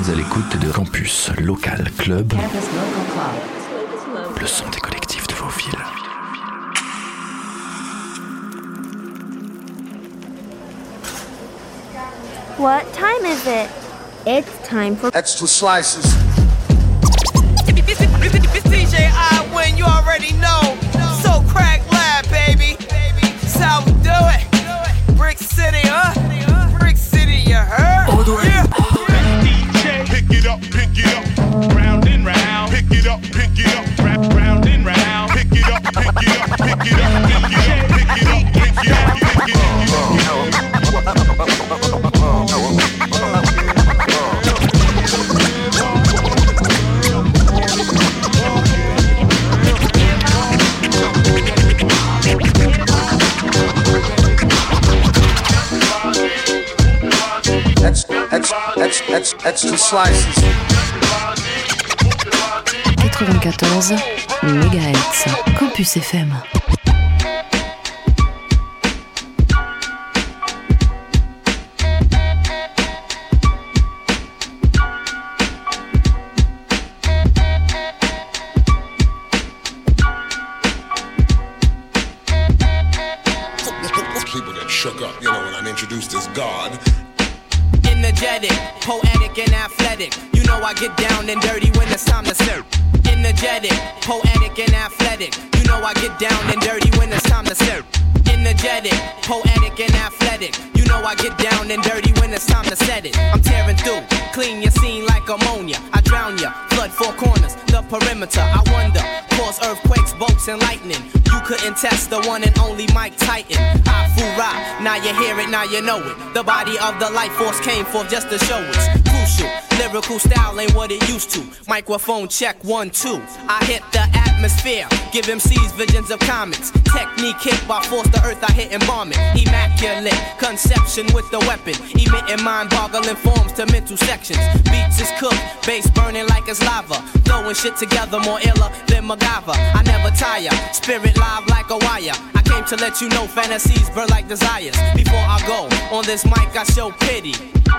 êtes à l'écoute de Campus Local Club, le son des collectifs de vos villes. What time is it? It's time for extra slices. It's DJ I when you already know. So crack lab, baby. That's how we do it. Brick City, huh? It up, round and round. Pick it up, pick it up, round and round. Pick it up, pick it up, pick it up, pick it up, pick it up, pick it up, pick slices. 94 MHz. Campus FM. I wonder, cause earthquakes, bolts, and lightning. You couldn't test the one and only Mike Titan. I fool rock, now you hear it, now you know it. The body of the life force came forth just to show it's crucial. Lyrical style ain't what it used to. Microphone check one, two. I hit the atmosphere, give MCs visions of comets. Technique hit by force, the earth I hit it. Immaculate conception with the weapon, emitting mind boggling forms to mental sections. Beats is cooked, bass burning like it's lava. Throwing shit together more iller than MacGyver. I never tire, spirit live like a wire. I came to let you know fantasies burn like desires. Before I go on this mic, I show pity.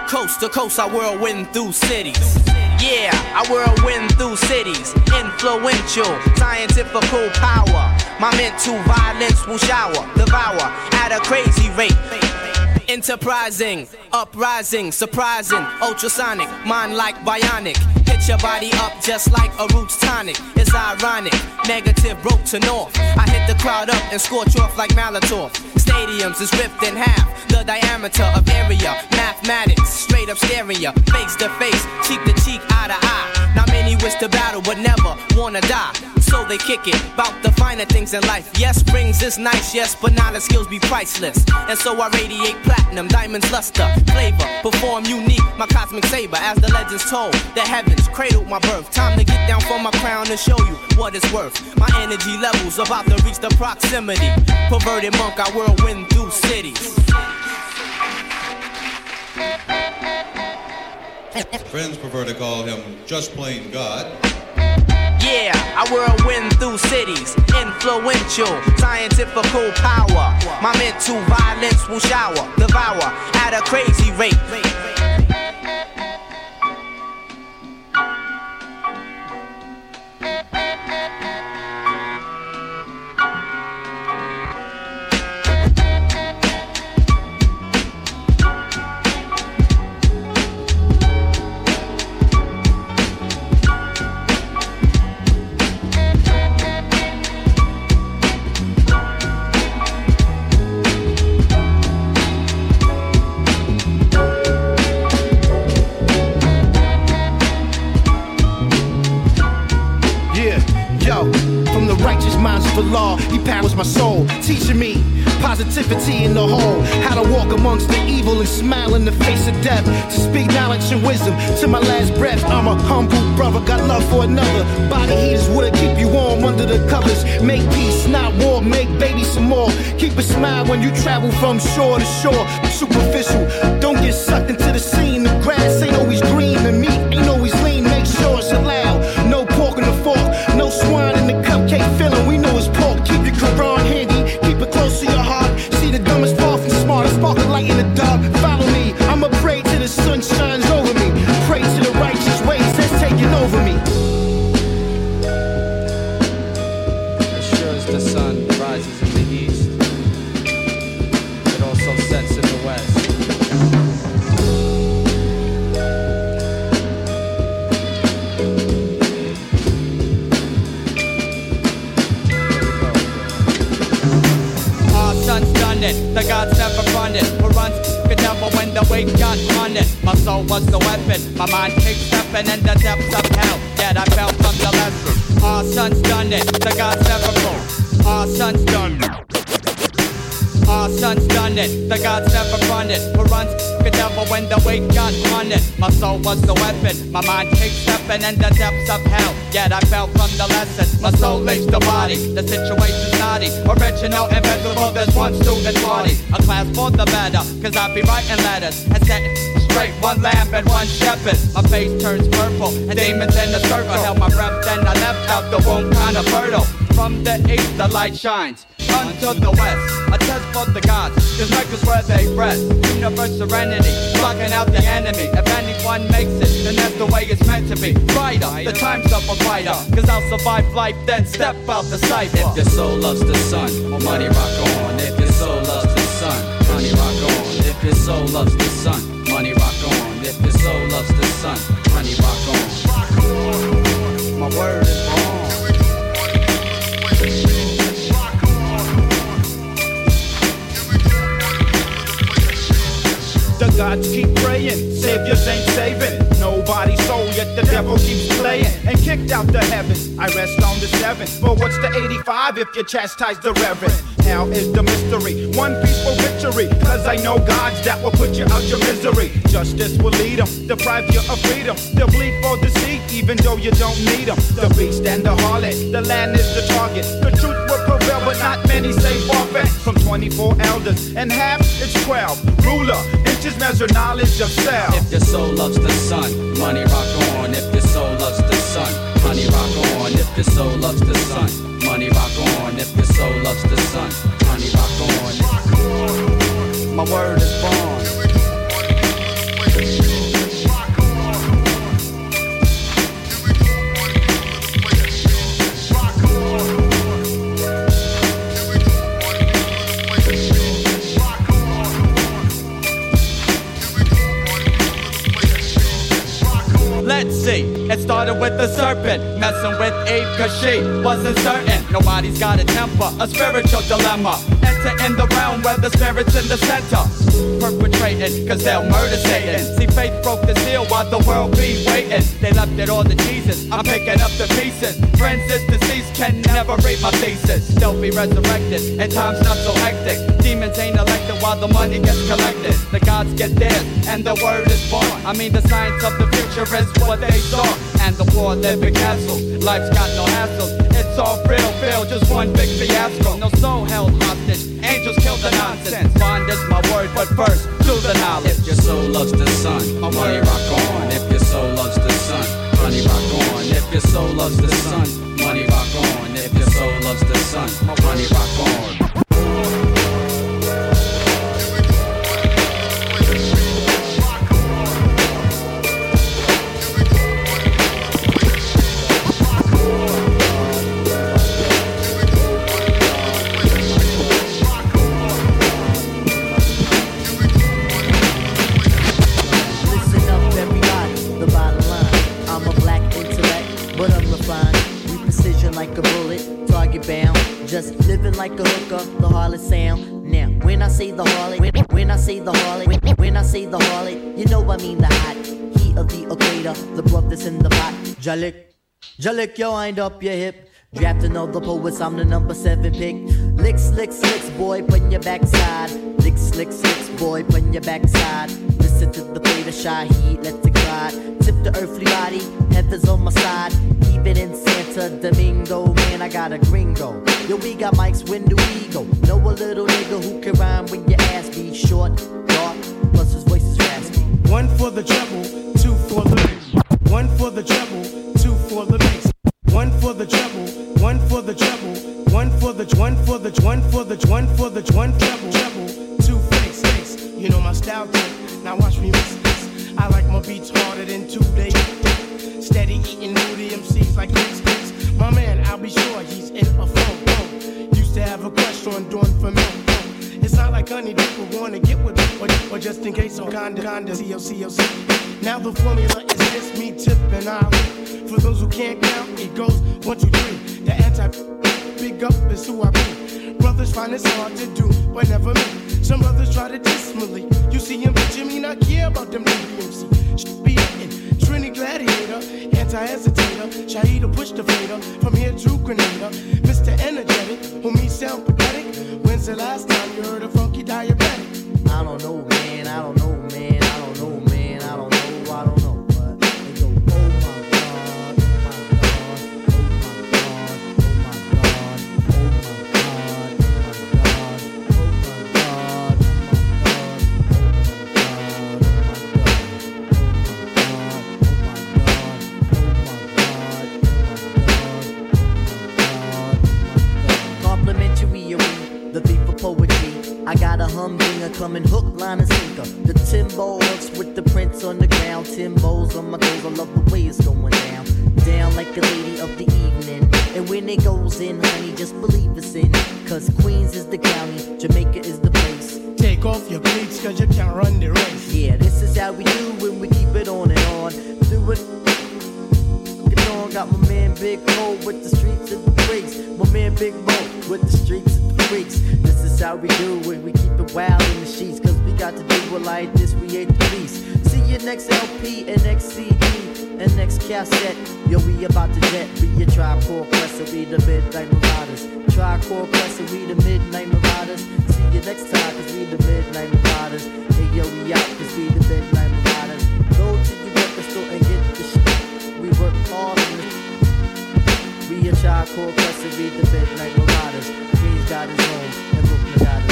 Coast to coast, I whirlwind through cities. Yeah, I whirlwind through cities. Influential, scientifical power. My mental violence will shower, devour at a crazy rate. Enterprising, uprising, surprising, ultrasonic, mind like bionic. Hit your body up just like a roots tonic. It's ironic, negative broke to north. I hit the crowd up and scorch off like Molotov. Stadiums is ripped in half, the diameter of area. Mathematics, straight up ya, face to face, cheek to cheek, eye to eye. Many wish to battle, but never wanna die. So they kick it, bout the finer things in life. Yes, rings is nice, yes, but now the skills be priceless. And so I radiate platinum, diamonds luster, flavor, perform unique, my cosmic saber. As the legends told, the heavens cradled my birth. Time to get down from my crown and show you what it's worth. My energy levels about to reach the proximity. Perverted monk, I whirlwind through cities. Friends prefer to call him just plain God. Yeah, I whirlwind through cities. Influential, scientifical power. My mental violence will shower, devour at a crazy rate. From shore to shore. Superficial, son's done it. The gods never broke. Our son's done it. Our son's done it, the gods never run it. Who runs the devil when the weight got on it? My soul was the weapon, my mind keeps stepping in the depths of hell. Yet I fell from the lesson, my soul leaves the body. The situation's naughty, original, invisible. There's one student party, a class for the better. Cause I be writing letters and setting straight one lamp and one shepherd. My face turns purple and demons in the circle. Held my breath, then I left out the womb kinda fertile. From the east, the light shines unto the west. A test for the gods, cause Mecca's where they rest. Universe serenity, blocking out the enemy. If anyone makes it, then that's the way it's meant to be. Brighter, the time's up a fighter. Cause I'll survive life, then step out the cipher. If your soul loves the sun, money rock on. If your soul loves the sun, money rock on. If your soul loves the sun, money rock on. If your soul loves the sun, money rock on. My word is wrong. The gods keep praying, saviors ain't saving. Nobody's soul, yet the devil keeps playing and kicked out the heavens. I rest on the seven. But what's the 85 if you chastise the reverend? How is the mystery? One peaceful victory. Cause I know gods that will put you out your misery. Justice will lead them, deprive you of freedom. They'll bleed for deceit, even though you don't need them. The beast and the harlot, the land is the target. The truth will prevail, but not many say forfeit. From 24 elders, and half it's 12. Ruler, inches measure knowledge of self. If your soul loves the sun, money rock on. If your soul loves the sun, honey rock on. If your soul loves the sun, money rock on. If your soul loves the sun, money rock on. My word is born. Let's see, it started with the serpent messing with Eve cause she wasn't certain. Nobody's got a temper, a spiritual dilemma. Enter in the realm where the spirit's in the center. Perpetrating, cause they'll murder Satan. See, faith broke the seal while the world be waiting. They left it all to Jesus, I'm picking up the pieces. Friends is deceased, can never read my thesis. They'll be resurrected, and time's not so hectic. Demons ain't elected while the money gets collected. The gods get theirs, and the word is born. I mean, the science of the future is what they saw. And the poor live in castles. Life's got no hassles. It's all real, Bill, just one big fiasco. No soul held hostage. Angels kill the nonsense. Bond is my word, but first, do the knowledge. If your soul loves the sun, money rock on. If your soul loves the sun, money rock on. If your soul loves the sun, money rock on. If your soul loves the sun, money rock on. Jalik, Jalik, yo, wind up your hip. Drafting all the poets, I'm the number seven pick. Licks, licks, licks, boy, put your backside. Licks, licks, licks, boy, put your backside. Listen to the play, the shy heat, let it glide. Tip the earthly body, heaven's on my side. Keep it in Santa Domingo, man, I got a gringo. Yo, we got mics, when do we go? Know a little nigga who can rhyme when your ass be short, dark, plus his voice is raspy. One for the treble, two for the. One for the treble, two for the mix. One for the treble, one for the treble, one for the one for the one for the one for the one treble, treble, two fix, fix. You know my style tip. Now watch me mix this. I like my beats harder than two days. Steady eating moody MCs like Mix Mix. My man, I'll be sure he's in a phone. Used to have a crush on doing for me. It's not like honey people wanna get with me, or, or just in case I'm kinda, kinda, COCOC. Now the formula just me tipping out. For those who can't count, it goes one, two, three. The anti big up is who I be. Brothers find it's hard to do, but never me. Some brothers try to diss Malik. You see him, but Jimmy not care about them WMC. Should be hitting. Trini Gladiator, anti-hesitator, Shaheeda push the fader, from here to Grenada. Mr. Energetic, who me sound pathetic. When's the last time you heard a funky diabetic? I don't know, man. I don't know, man. I don't know, line, and sinker. The Timbo hooks with the prints on the ground. Timbo's on my toes. I love the way it's going down. Down like a lady of the evening. And when it goes in, honey, just believe it's in. Cause Queens is the county, Jamaica is the place. Take off your cleats, cause you can't run the race. Yeah, this is how we do when we keep it on and on. Do it. Got my man Big Mo with the streets and the freaks. My man Big Mo with the streets and the freaks. This is how we do it. We keep it wild in the sheets, cause we got to do it like this. We ain't the beast. See you next LP and next CD and next cassette. Yo, we about to jet. We a tribe called Quest, we the midnight marauders. Called Quest, we the midnight marauders. See you next time, cause we the midnight marauders. Hey, yo, we out, cause we the midnight marauders. Work hard. We a tribe called Quest, we the midnight marauders. Queens got his home, and Brooklyn got his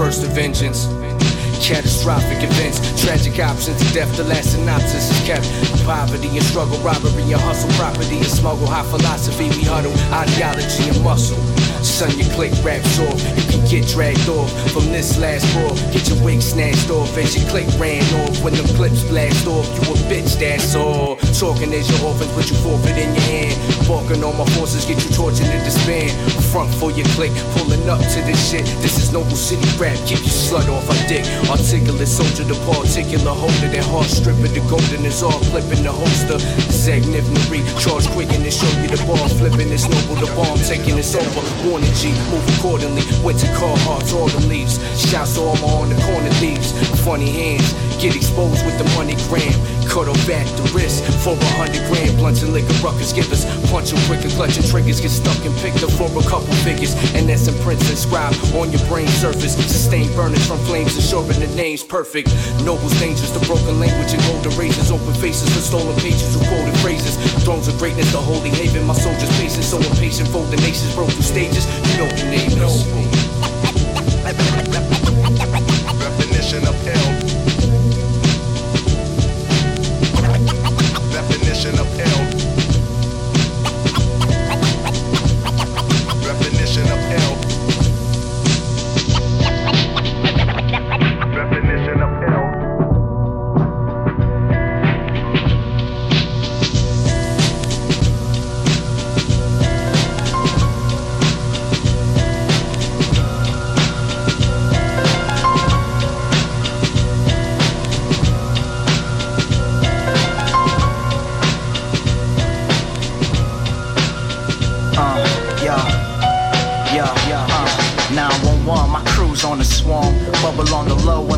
burst of vengeance. Catastrophic events, tragic options death. The last synopsis is kept. Poverty and struggle, robbery and hustle, property and smuggle. High philosophy, we huddle, ideology and muscle. Son, your click raps off. You can get dragged off from this last ball. Get your wig snatched off as your click ran off. When the clips blast off, you a bitch, that's all. Talking as your orphans, put you forfeit in your hand. Barking on my forces, get you tortured and disband. Front for your click, pulling up to this shit. This is Noble City rap, keep your slut off I dick. Articulate soldier, the particular holder. That heart stripping, the golden is all flipping the holster. Zagnivnery, charge quick and show you the ball flipping. It's noble, the bomb taking it's over. Warning G, move accordingly. Winter car hearts, the leaves. Shouts to all my on the corner leaves. Funny hands, get exposed with the money gram. Cut off back the wrist for a hundred grand. Blunts and liquor ruckers give us. Punch 'em quicker, clutching triggers. Get stuck and picked up for a couple figures. And that's imprints inscribed on your brain surface. Sustained burners from flames, ensuring the name's perfect. Nobles dangerous, the broken language and golden razors. Open faces for stolen pages, recorded phrases. Thrones of greatness, the holy haven. My soldiers pacing, so impatient. Fold the nations, broke through stages. You know the name.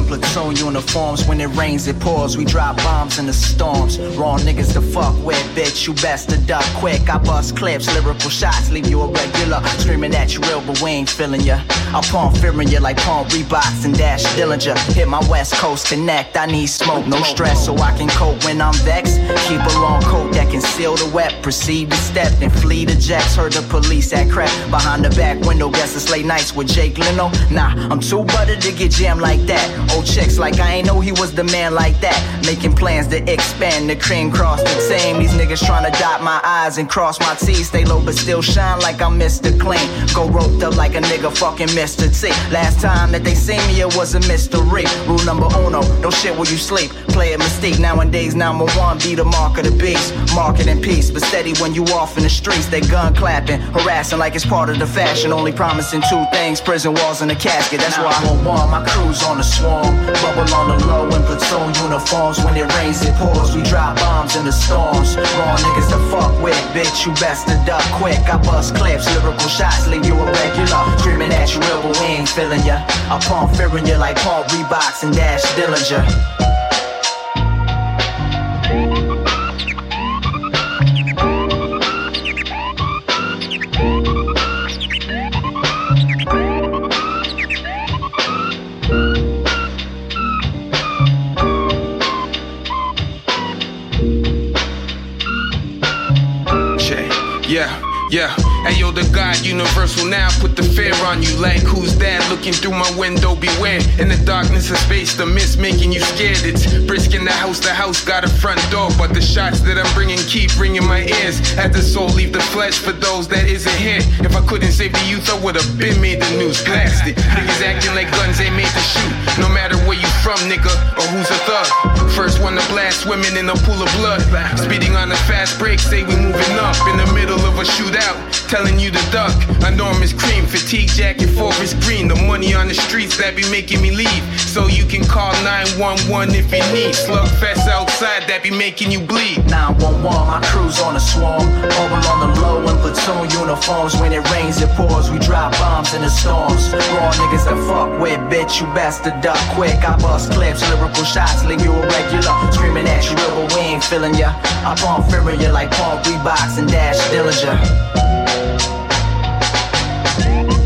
in platoon uniforms. When it rains, it pours. We drop bombs in the storms. Wrong niggas to fuck with, bitch. You best to duck quick. I bust clips, lyrical shots, leave you a regular. Screaming at you real, but we ain't feeling ya. I palm fearing you like palm Reeboks and Daz Dillinger. Hit my West Coast connect. I need smoke, no stress, so I can cope when I'm vexed. Keep a long coat that can seal the wet. Proceed to step, then flee the jacks. Heard the police at crap behind the back window. Guess it's late nights with Jake Leno. Nah, I'm too buttered to get jammed like that. Old chicks like I ain't know he was the man like that. Making plans to expand the cream cross the same. These niggas trying to dot my I's and cross my T's. Stay low but still shine like I'm Mr. Clean. Go roped up like a nigga fucking Mr. T. Last time that they seen me, it was a mystery. Rule number uno, don't shit where you sleep. Play a mistake nowadays. Number one, be the mark of the beast. Market in peace, but steady when you off in the streets. They gun clapping, harassing like it's part of the fashion. Only promising two things: prison walls and a casket. That's why I want one. My crew's on the swarm, bubble on the low in platoon uniforms. When it rains, it pours. We drop bombs in the storms. Wrong niggas to fuck with, bitch. You best to duck quick. I bust clips, lyrical shots, leave you a regular. Screaming at you we ain't feeling ya. I pump fearing you like Paul Reeboks and Daz Dillinger. Yeah. Hey yo, the God universal now put the fear on you. Like who's that looking through my window? Beware. In the darkness of space, the mist making you scared. It's brisk in the house, the house got a front door. But the shots that I'm bringing keep ringing my ears. As the soul leave the flesh for those that isn't here. If I couldn't save the youth, I would have been made the news. Blasted. Niggas acting like guns ain't made to shoot. No matter where you from, nigga, or who's a thug. First one to blast women in a pool of blood. Speeding on a fast break, say we moving up in the middle of a shootout. Telling you to duck. Enormous cream, fatigue jacket, forest green. The money on the streets that be making me leave. So you can call 911 if you need. Slugfest outside that be making you bleed. 911, my crew's on the swarm. Mobile on the low in platoon uniforms. When it rains, it pours. We drop bombs in the storms. Raw niggas to fuck with, bitch. You best to duck quick. I bust clips, lyrical shots, leave you a regular. Screaming at you, but we ain't feeling ya. I pump fearing like Paul Reeboks and Daz Dillinger. My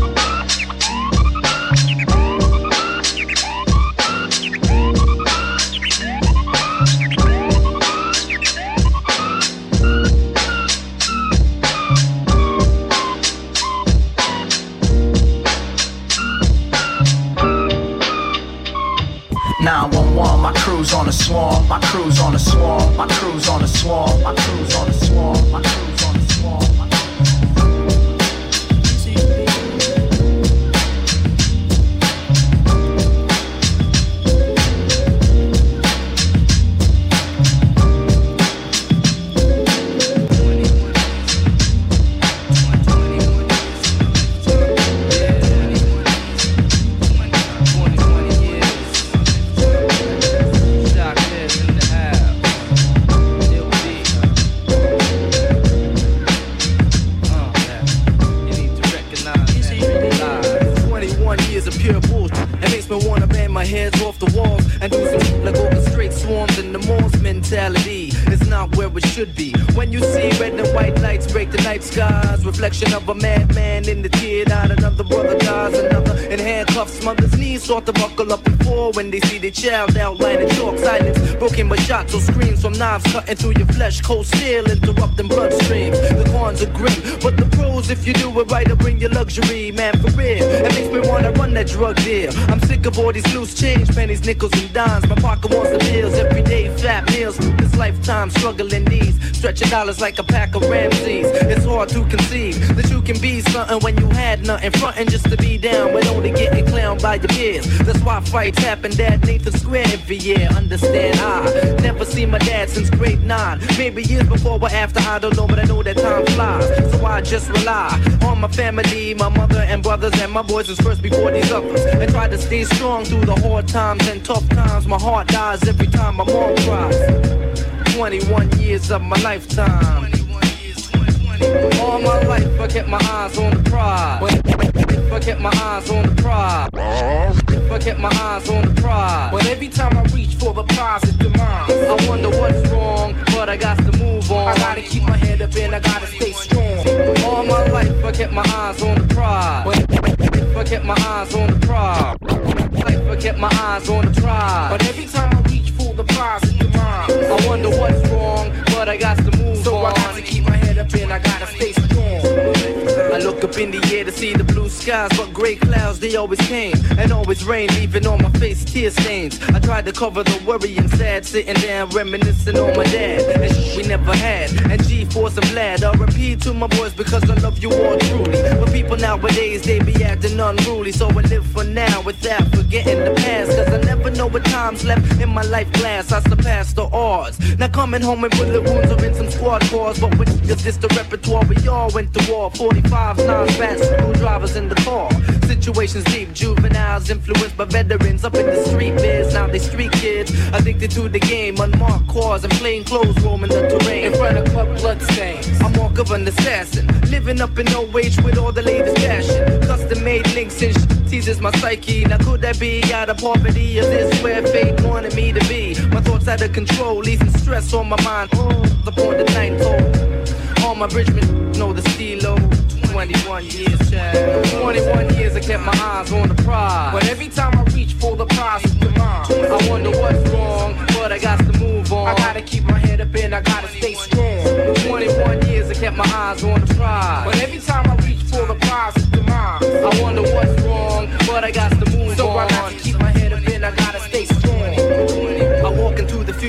makes wanna bang my heads off the walls and do some like orchestrate swarms in the malls mentality. It's not where it should be. When you see red and white lights break the night skies, reflection of a madman in the tear out, another brother dies, another in handcuffs, mother's knees start to buckle up and fall when they see their child outline in chalk silence, broken by shots or screams from knives cutting through your flesh, cold steel interrupting bloodstreams. The cons are grim, but the pros, if you do it right, will bring you luxury, man, for real. It makes me wanna run that drug deal. I'm sick of all these loose change, pennies, nickels, and dimes. My pocket wants the bills, everyday fat meals. This lifetime struggling these, stretching dollars like a pack of Ramses. It's hard to conceive that you can be something when you had nothing, fronting just to be down, but only getting clowned by your peers. That's why fights happen at Nathan Square every year. Understand I never seen my dad since grade nine, maybe years before or after. I don't know, but I know that time flies, so I just rely on my family, my mother and brothers and my boys was first before these others, and try to stay strong through the hard times and tough times. My heart dies every time my mom cries. 21 years of my lifetime. All my life I kept my eyes on the prize. If I kept my eyes on the prize. If I kept my eyes on the prize. But every time I reach for the prize, it's demise. I wonder what's wrong, but I got to move on. I gotta keep my head up and I gotta stay strong. All my life I kept my eyes on the prize. If I kept my eyes on the prize. Life I kept my eyes on the prize. But every time I reach I wonder what's wrong, but I got to move so on. So I gotta keep my head up and I gotta stay strong. I look up in the air to see the blue skies, but gray clouds they always came and always rain, leaving on my face tear stains. I tried to cover the worry and sad, sitting down reminiscing on my dad and shit we never had. And G-force I'm glad. I repeat to my boys because I love you all truly. But people nowadays they be acting unruly, so I live for now without forgetting the past. Cause I never know what time's left in my life glass. I surpass the odds. Now coming home with bullet wounds or in some squad cars, but with just this the repertoire we all went to war. 45 nine fat screwdrivers in the car. Situations deep, juveniles influenced by veterans up in the street biz. Now they street kids addicted to the game, unmarked cars and plain clothes roaming the terrain. In front of club I'm mark of an assassin, living up in old age with all the latest fashion. Custom made links and sh- teases my psyche. Now could that be out of poverty? Is this where fate wanted me to be? My thoughts out of control, leaving stress on my mind. Oh, the night toll. All my bridgemen know the stilo. 21 years, child. 21 years I kept my eyes on the prize. But every time I reach for the prize, it's demise. I wonder what's wrong, but I got to move on. I gotta keep my head up and I gotta stay strong. 21 years I kept my eyes on the prize. But every time I reach for the prize, it's demise. I wonder what's wrong, but I got to move so on. I gotta keep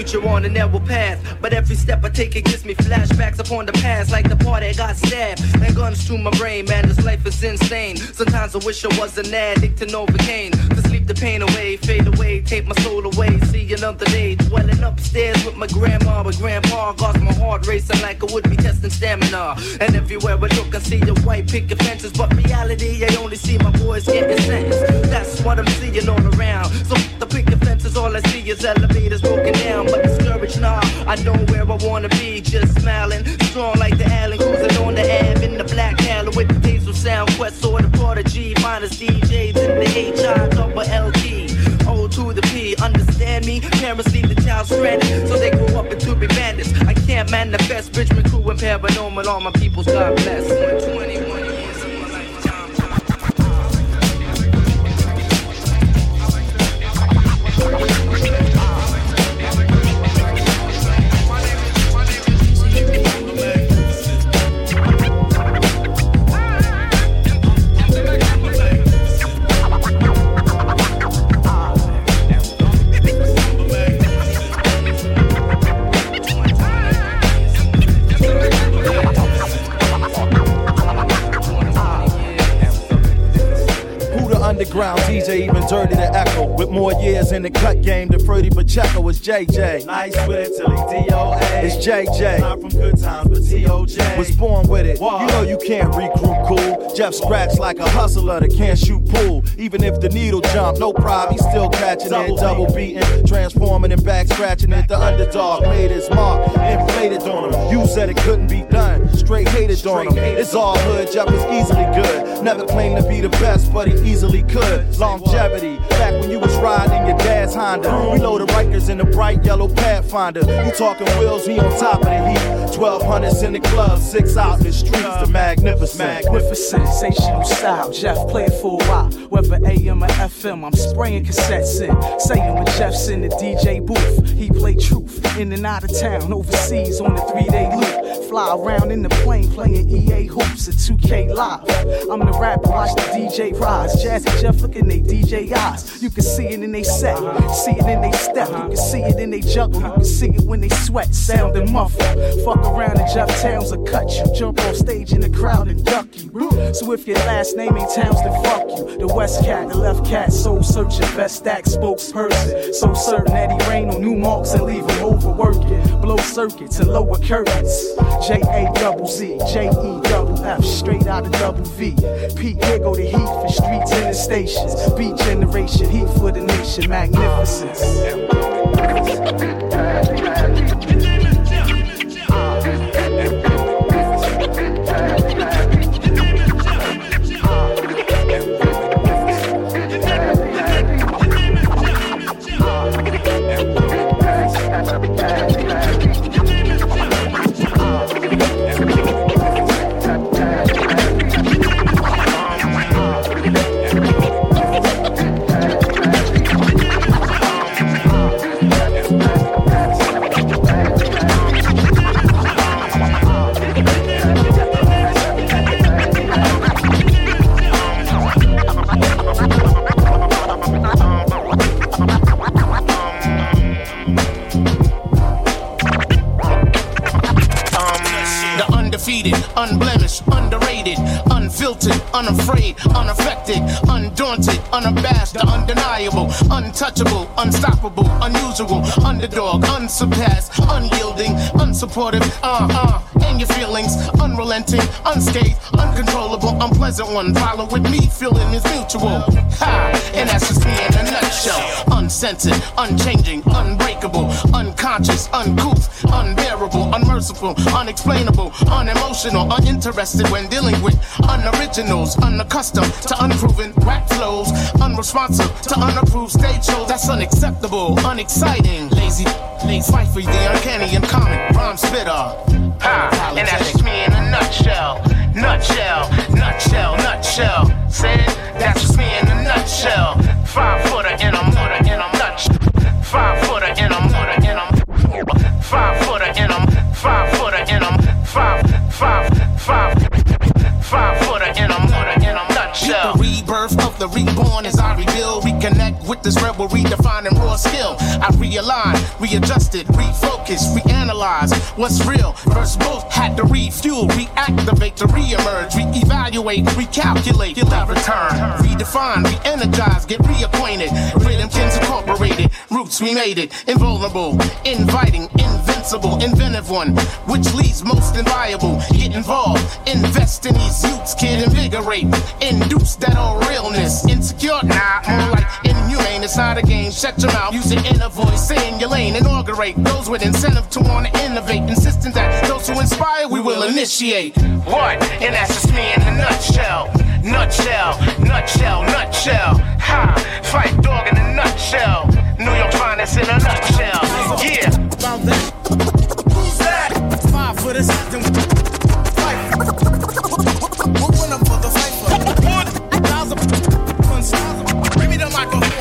future on a narrow path, but every step I take it gives me flashbacks upon the past, like the part that got stabbed and guns to my brain. Man, this life is insane. Sometimes I wish I was an addict to Novocaine to sleep the pain away, fade away, take my soul away. See another day, dwelling upstairs with my grandma, but grandpa got my heart racing like I would be testing stamina. And everywhere I look, I see the white picket fences, but reality, I only see my boys getting sentenced. That's what I'm seeing all around. So the picket fences, all I see is elevators broken down, but discouraged now. I know where I wanna be, just smiling, strong like the Allen, cruising on the Ave in the black Halo with the diesel sound quest or the prodigy, minus DJs in the HI double LT. O to the P, understand me? Parents leave the child stranded, so they grow up into be bandits. I can't manifest Bridgman crew and paranormal, all my peoples, God bless. 21 more years in the cut game than Freddie Pacheco was JJ. Nice with it till he DOA. It's JJ. Not from good times, but TOJ. Was born with it. Why? You know you can't recruit cool. Jeff scratch like a hustler that can't shoot pool. Even if the needle jump, no problem, he's still catching Double it, double beating, transforming and back scratching it. The underdog made his mark, inflated on him. You said it couldn't be done, straight hated on him. It's all hood, Jeff is easily good. Never claimed to be the best, but he easily could. Longevity, back when you was riding your dad's Honda. We load the Rikers in the bright yellow Pathfinder. You talking wheels, he on top of the heat. 1200s in the club, six out the streets, the magnificent. Magnificent, sensational style. Jeff play it for a while. Whether AM or FM, I'm spraying cassettes in. Saying when Jeff's in the DJ booth, he play truth. In and out of town, overseas on the three day loop. Fly around in the plane playing EA hoops at 2K Live. I'm the rapper, watch the DJ rise. Jazzy Jeff, look in they DJ eyes. You can see it in they set, see it in they step. You can see it in they juggle, you can see it when they sweat, sound and muffle. Fuck around and Jeff Townes will cut you. Jump on stage in the crowd and duck you. So if your last name ain't Townes, then fuck you. The West Cat, the Left Cat, soul searching, best act spokesperson. So certain that he rain on new marks and leave him overworking. Blow circuits and lower curtains. J A double Z, J E double F, straight out of double V. Pete, here go the heat for streets and the stations. Beat generation, heat for the nation, magnificence. Unafraid, unaffected, undaunted, unabashed, the undeniable, untouchable, unstoppable, unusual, underdog, unsurpassed, unyielding, unsupportive, uh uh, your feelings, unrelenting, unscathed, uncontrollable, unpleasant one. Follow with me, feeling is mutual. Ha! And that's just me in a nutshell. Uncensored, unchanging, unbreakable, unconscious, uncouth, unbearable, unmerciful, unexplainable, unemotional, uninterested when dealing with unoriginals, unaccustomed to unproven rap flows, unresponsive to unapproved stage shows. That's unacceptable, unexciting, lazy, lazy, fight for the uncanny and common rhyme spitter. Ha! And that's just me in a nutshell. Nutshell, nutshell, nutshell. Say that's just me in a nutshell. Five footer in a mutter in a nutshell. Five footer in a mutter in a five footer in a five footer in a five five five five footer in a mutter in a nutshell. The rebirth of the reborn as I rebuild, reconnect with this rebel, redefining raw skill. I realign, readjusted, refocus, reanalyze what's real. First both had to refuel, reactivate to reemerge, reevaluate, recalculate, get that return, redefine, re-energize, get reacquainted. Rhythm Kins Incorporated, roots we made it, invulnerable, inviting, invincible, inventive one, which leads most inviable. Get involved, invest in these youths, kid, invigorate, induce that old realness. Insecure, nah, more like It's not a game. Shut your mouth, use your inner voice, stay in your lane, inaugurate those with incentive to want to innovate, insisting that those who inspire we will initiate. What? And that's just me in a nutshell. Nutshell, nutshell, nutshell. Ha! Fight dog in a nutshell. New York finest in a nutshell. Yeah. About that. Who's that? Five for the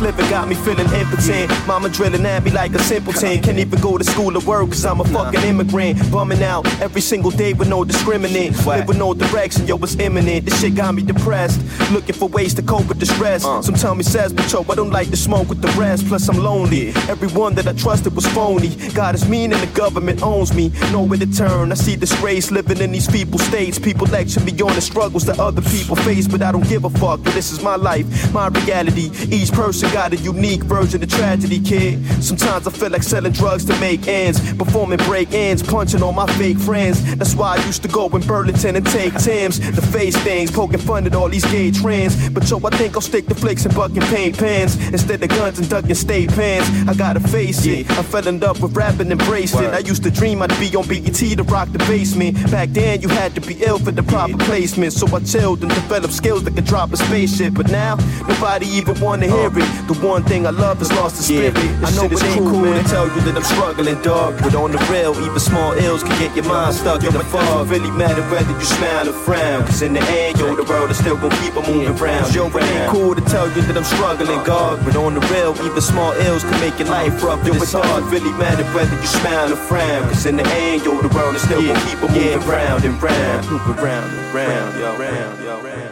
living got me feeling impotent. Mama drilling at me like a simpleton. Can't even go to school or work cause I'm a fucking immigrant. Bumming out every single day with no discriminate. Live with no direction, yo, it's imminent. This shit got me depressed. Looking for ways to cope with the stress. Some tell me says, but yo, I don't like to smoke with the rest. Plus, I'm lonely. Everyone that I trusted was phony. God is mean and the government owns me. Nowhere to turn. I see disgrace living in these people's states. People lecture me on the struggles that other people face, but I don't give a fuck. But this is my life, my reality. Each person got a unique version of tragedy, kid. Sometimes I feel like selling drugs to make ends, performing break ends, punching on my fake friends. That's why I used to go in Burlington and take Tim's to face things, poking fun at all these gay trends. But yo, I think I'll stick to flicks and bucking paint pans instead of guns and ducking state pans. I gotta face it. I fell in love with rapping, embraced it. I used to dream I'd be on BET to rock the basement. Back then, you had to be ill for the proper placement, so I chilled and developed skills that could drop a spaceship. But now, nobody even wanna hear uh. it. The one thing I love is lost the spirit. I know it ain't cool to tell you that I'm struggling, dog. But on the real, even small ills can get your mind stuck in the fog. Really matter whether you smile or frown. Cause in the end, yo, the world is still gonna keep on moving round. Yo, it ain't cool to tell you that I'm struggling, God. But on the real, even small ills can make your life rough. Yo, it's hard. Really matter whether you smile or frown. Cause in the end, yo, the world is still gonna keep on moving round and round. Moving round and yo, round, yo, round, yo, round.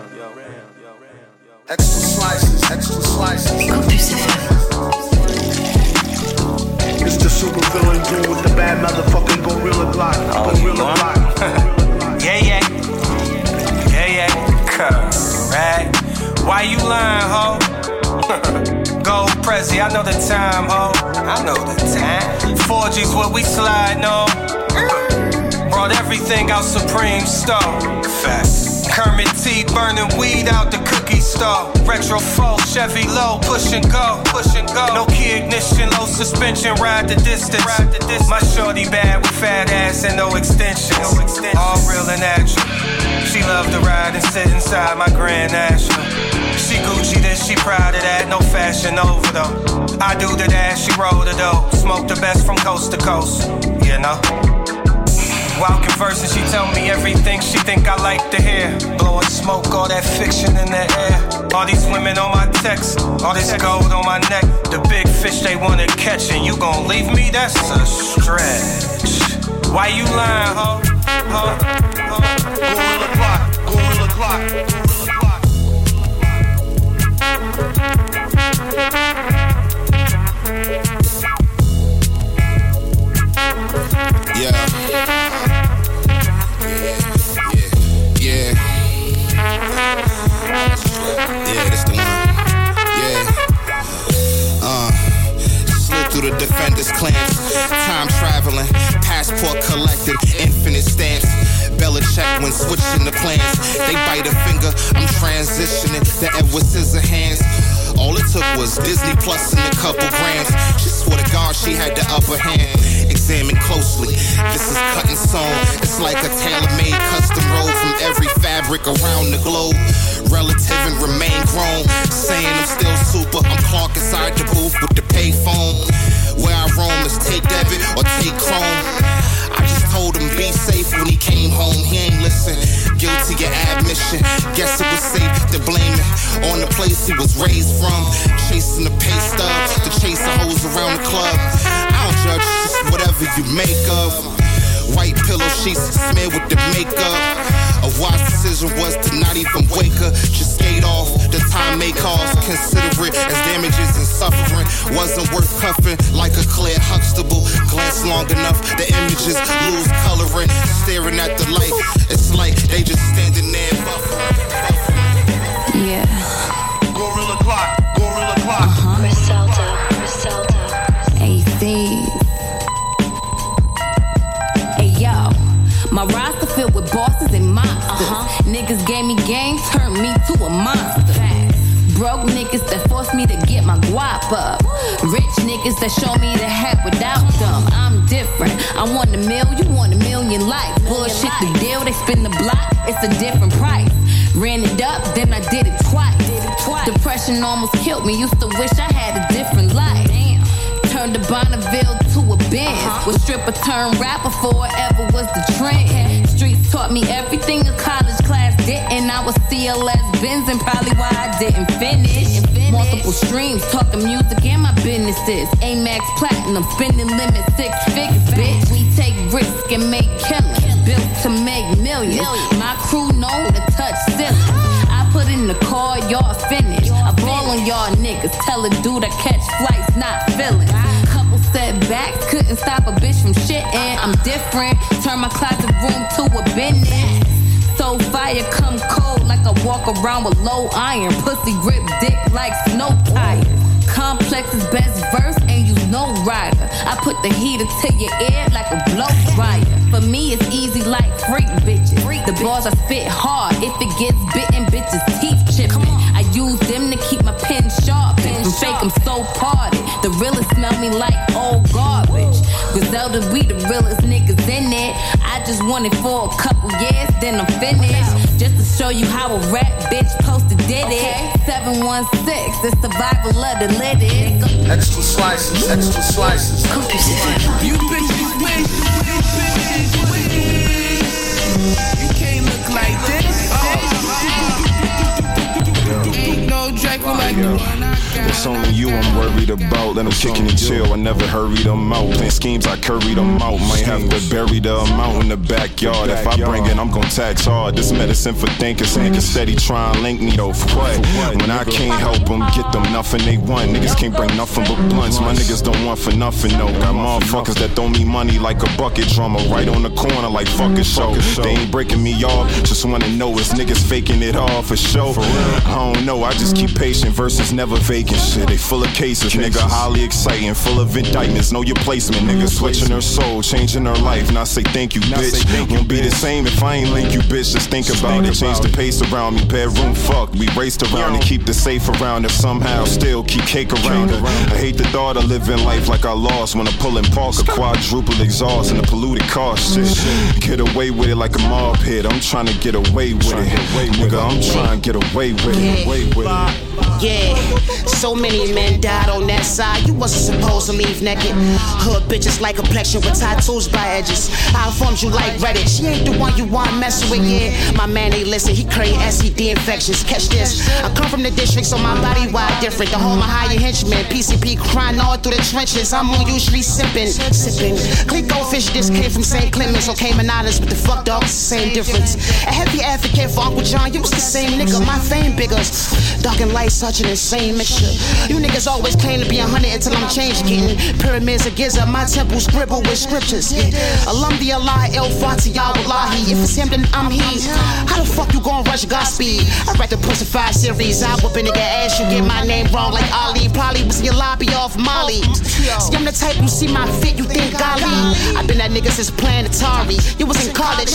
Extra slices, extra slices. It's the super villain dude with the bad motherfucking gorilla block. Oh, gorilla block. Yeah, yeah. Yeah, yeah. Correct. Why you lying, ho? Go Prezi, I know the time, ho. I know the time. 4G's what we sliding on. Brought everything out Supreme Store. Facts. Kermit T burning weed out the cookie store. Retro 4, Chevy low, push and go, push and go. No key ignition, low suspension, ride the distance. Ride the distance. My shorty bad with fat ass and no extensions. No extensions. All real and natural. She loved to ride and sit inside my Grand National. She Gucci this, she proud of that, no fashion over though. I do the dash, she roll the dough. Smoke the best from coast to coast, you know. While conversing, she tell me everything she think I like to hear. Blowing smoke, all that fiction in the air. All these women on my text, all this gold on my neck. The big fish they wanna catch, and you gon' leave me? That's a stretch. Why you lying, ho? clock. Yeah. Yeah. Yeah, this the one. Yeah. Uh. Slid through the defenders' clans. Time traveling. Passport collected. Infinite stamps. Belichick when switching the plans. They bite a finger. I'm transitioning to Edward Scissorhands. All it took was Disney Plus and a couple grams. She swore to God she had the upper hand. Examine closely. This is cut and sewn. It's like a tailor-made custom robe from every fabric around the globe. Relative and remain grown. Saying I'm still super. I'm Clark inside the booth with the payphone. Where I roam is take debit or take chrome. I just told him be safe when he came home. He ain't listen. Guilty of admission. Guess it was safe to blame it on the place he was raised from. Chasing the pay stub to chase the hoes around the club. Whatever you make of. White pillow sheets smeared with the makeup. A wise decision was to not even wake her, just skate off. The time may cause, consider it as damages and suffering. Wasn't worth cuffing like a clear Huxtable. Glance long enough, the images lose coloring. Staring at the light, it's like they just standing there buffering. Yeah. Gorilla clock, up. Rich niggas that show me the hat without them. I'm different. I want a mill, you want a million likes. Bullshit the deal, they spin the block, it's a different price. Ran it up, then I did it twice. Depression almost killed me, used to wish I had a different life. Turned the Bonneville to a Benz. Uh-huh. Was stripper turned rapper before ever was the trend. Streets taught me everything a college class didn't. I was CLS Benz and probably why I didn't finish. Multiple streams, talking music and my businesses. Amex Platinum, spending limit six figures, bitch. We take risk and make killings. Built to make millions. My crew known to touch ceilings. I put in the call, y'all finished. I ball on y'all niggas. Tell a dude I catch flights, not feelings. Couple setbacks, couldn't stop a bitch from shitting. I'm different. Turn my closet room to a business. So fire come cold like I walk around with low iron. Pussy grip dick like snow tires. Complex is best verse and you no rider. I put the heater to your ear like a blow dryer. For me, it's easy like freak bitches. The bars I spit hard. If it gets bitten, bitches teeth chipping. I use them to keep my pen sharp. From fake, I'm so parted. The realest smell me like old garbage. Griselda, we the realest niggas in it. I just want it for a couple years, then I'm finished. Just to show you how a rap bitch posted did it. 716, the survival of the litted. Extra slices, extra slices. You bitches wish, bitches wish. You can't look like this. Oh. Ain't no Draco like the one I got. It's only you I'm worried about. Let them kick and chill. I never hurry them out. Playing schemes, I curry them out. Might have to bury the amount in the backyard. If I bring it, I'm gon' tax hard. This medicine for thinkers. Niggas steady try and link me though. For what? When I can't help them, get them nothing they want. Niggas can't bring nothing but blunts. My niggas don't want for nothing, no. Got motherfuckers that throw me money like a bucket drummer. Right on the corner like fuck a show. They ain't breaking me off. Just wanna know it's niggas faking it all for show. I don't know, I just keep patient versus never vacant shit. They full of cases, nigga, highly exciting, full of indictments. Know your placement, nigga. Switching her soul, changing her life. Now say thank you, bitch. Won't be the same if I ain't link you, bitch. Just think about it. Change the pace around me. Bedroom fuck. We raced around and keep the safe around. If somehow still keep cake around it. I hate the thought of living life like I lost when I pull in park a quadruple exhaust in a polluted car. Shit. Get away with it like a mob hit. I'm trying to get away with it. Nigga, I'm trying to get away with it. Away with it. Yeah, so many men died on that side. You wasn't supposed to leave naked. Hood bitches like complexion with tattoos by edges. I informed you like Reddit. She ain't the one you want messing with. Yeah, my man ain't listen. He carry STD infections. Catch this. I come from the district, so my body wide different. The home of higher henchmen. PCP crying all through the trenches. I'm usually sipping, sipping. Click goldfish. This came from St. Clements or Cayman Islands, but the fuck dogs, same difference. A heavy advocate for Uncle John. You was the same nigga. My fame bigger. Dark and light, such an insane mixture. You niggas always claim to be a hundred until I'm changed getting pyramids of Giza. My temple scribble with scriptures. Yeah. Allah, El Fatiha, Wallahi. If it's him, then I'm he. How the fuck you gon' rush Godspeed? I write the Pussy 5 series. I whoop a nigga ass. You get my name wrong like Ali. Probably was in your lobby off Molly. See, I'm the type who see my fit, you think golly. I've been that nigga since playing Atari. You was in college.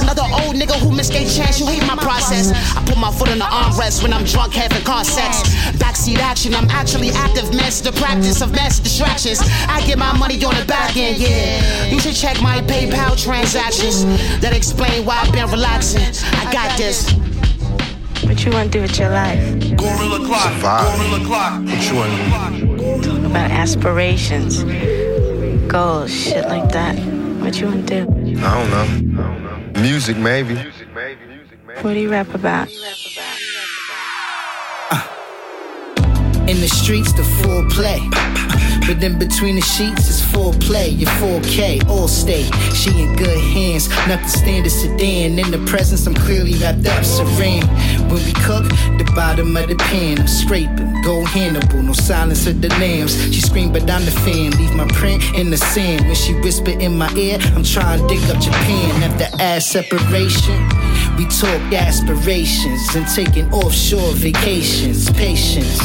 Another old nigga who missed a chance. You hate my process. I put my foot on the armrest when I'm drunk having car sex. Backseat action, I'm actually active. Master the practice of mass distractions. I get my money on the back end, yeah. You should check my PayPal transactions. That explain why I've been relaxing. I got this. What you want to do with your life? Gorilla clock. Gorilla clock. What you want to do? Talk about aspirations, goals, shit like that. What you want to do? I don't know. Music, maybe. What do you rap about? Ah. In the streets, the full play. But in between the sheets is full play. Your 4K, all state. She in good hands, nothing standard sedan. In the presence, I'm clearly wrapped up, serene. When we cook, the bottom of the pan, I'm scraping. Go Hannibal, no silence of the lambs. She screamed, but I'm the fan. Leave my print in the sand. When she whisper in my ear, I'm trying to dig up Japan. After ass separation. We talk aspirations and taking offshore vacations. Patience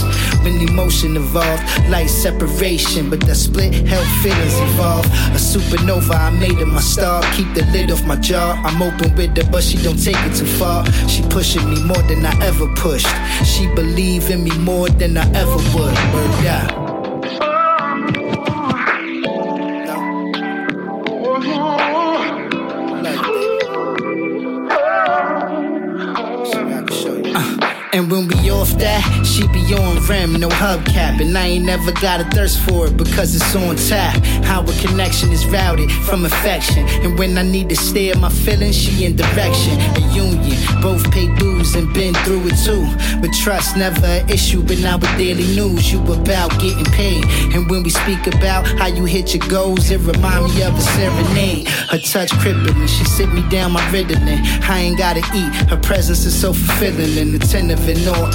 emotion evolved, light separation, but that split held feelings evolved. A supernova, I made it my star. Keep the lid off my jaw. I'm open with her, but she don't take it too far. She pushing me more than I ever pushed. She believe in me more than I ever would. Word out. Uh, and when we off that, she be on rim, no hubcap. And I ain't never got a thirst for it because it's on tap. How a connection is routed from affection. And when I need to stare my feelings, she in direction. A union, both pay dues and been through it too. But trust never an issue, but now with daily news, you about getting paid. And when we speak about how you hit your goals, it remind me of a serenade. Her touch crippling, she sit me down my Ritalin. I ain't gotta eat, her presence is so fulfilling and attentive in all.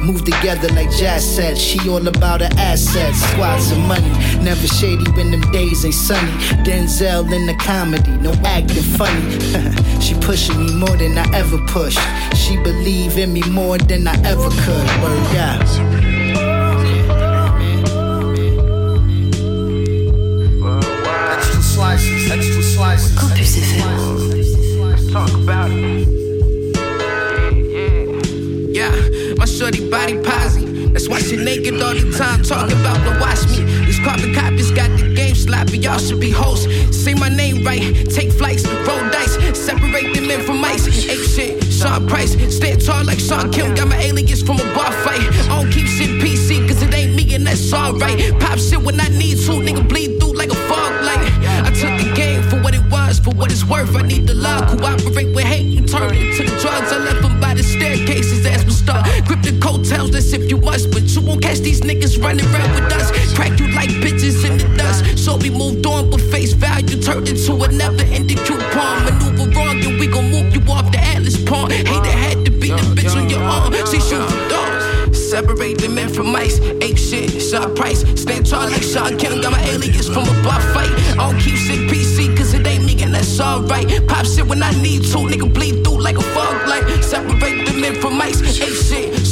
Move together like jazz sets. She all about her assets. Squads of money. Never shady when them days ain't sunny. Denzel in the comedy. No acting funny. she pushing me more than I ever pushed. She believe in me more than I ever could. Word out. Extra slices, extra slices. Campus FM. Talk about it. Shorty body posse. That's why she naked all the time, talking about the watch me. These carbon copies got the game sloppy, y'all should be hosts. Say my name right, take flights, roll dice, separate the men from mice. Ape shit, Sean Price, stand tall like Shawn Kemp, got my alias from a bar fight. I don't keep shit PC, cause it ain't me and that's alright. Pop shit when I need to, nigga bleed through like a fog light. I took the game for was, for what it's worth. I need the love, cooperate with hate, and turn it to the drugs. I left them by the staircases as we start. Grip the coattails, let's if you must, but you won't catch these niggas running around with us. Crack you like bitches in the dust. So we moved on, but face value turned into a never ending coupon. Maneuver wrong, and we gon' move you off the Atlas pawn. Hate it had to be the bitch on your arm. See, shoot for dogs. Separate the men from mice. Ape shit, Sean Price. Stand tall like Shawn Kemp.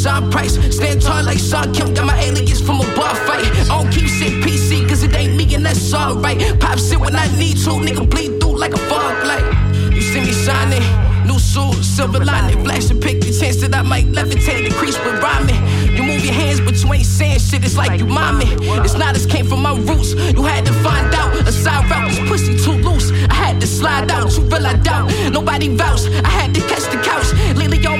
Sean Price. Stand tall like Shawn Kemp. Got my alias from a bar fight. I don't keep shit PC, cause it ain't me, and that's alright. Pop shit when I need to. Nigga bleed through like a fog light. You see me shining. New suit, silver lining, flashing pick the chance that I might levitate, The increase with rhyming. You move your hands, but you ain't saying shit, it's like you mommy. It's not as came from my roots. You had to find out a side route, was pussy too loose. I had to slide out, you real I doubt. Nobody vouch, I had to catch the couch. Lately, all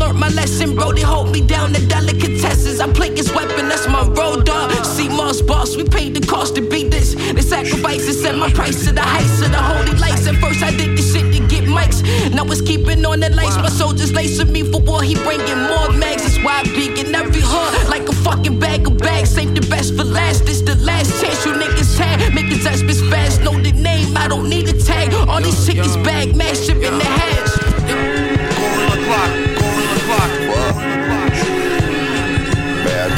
learned my lesson, bro. They hold me down the delicatesses. I play his weapon, that's my road dog. See Moss boss, we paid the cost to beat this. The sacrifices set my price to the heights of the holy lights. At first I did this shit to get mics. Now it's keeping on the lights. My soldiers lacing me for war. He bringing more mags. That's why I be in every hood like a fucking bag of bags. Save the best for last. This the last chance you niggas had. Make his ass fast. Know the name. I don't need a tag. All these tickets bag, mash in the hatch.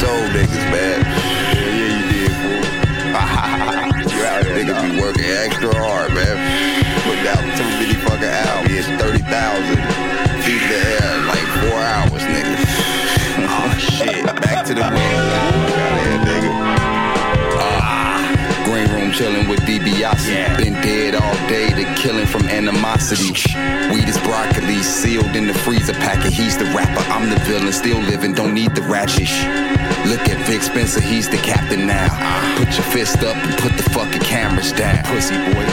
Told niggas, man. Yeah, yeah, you did, fool. you out here, niggas be working extra hard, man. Put out too many fucking albums. It's 30,000 feet in the air, like four hours, nigga. oh, shit. Back to the wind. Out here, nigga. Ah, green room chilling with DiBiase. Been dead all day, the killing from animosity. Weed is broccoli, sealed in the freezer packet. He's the rapper, I'm the villain, still living, don't need the ratchet. Look at Vic Spencer, he's the captain now. Put your fist up and put the fucking cameras down. Pussy boy.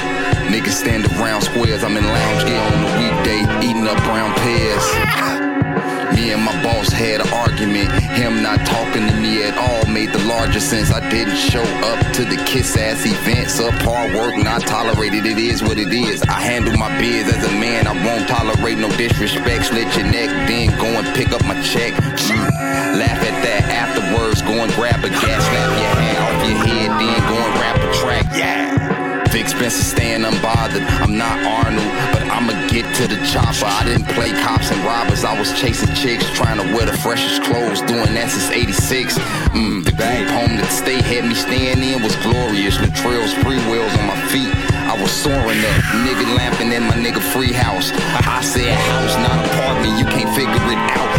Niggas stand around squares, I'm in lounge gear on a weekday, eating up brown pears. And my boss had an argument. Him not talking to me at all made the larger sense. I didn't show up to the kiss ass events. Up hard work, not tolerated. It is what it is. I handle my biz as a man. I won't tolerate no disrespect. Slit your neck, then go and pick up my check. Mm. Laugh at that afterwards. Go and grab a gas, slap your hat off your head, then go and rap a track. Yeah. Vic Spencer staying unbothered. I'm not Arnold, but I'ma get to the chopper. I didn't play cops and robbers. I was chasing chicks, trying to wear the freshest clothes. Doing that since 86. Mm, the group home that state had me staying in was glorious. With trails, free wheels on my feet. I was soaring up, nigga lamping in my nigga free house. I said house, not apartment, you can't figure it out.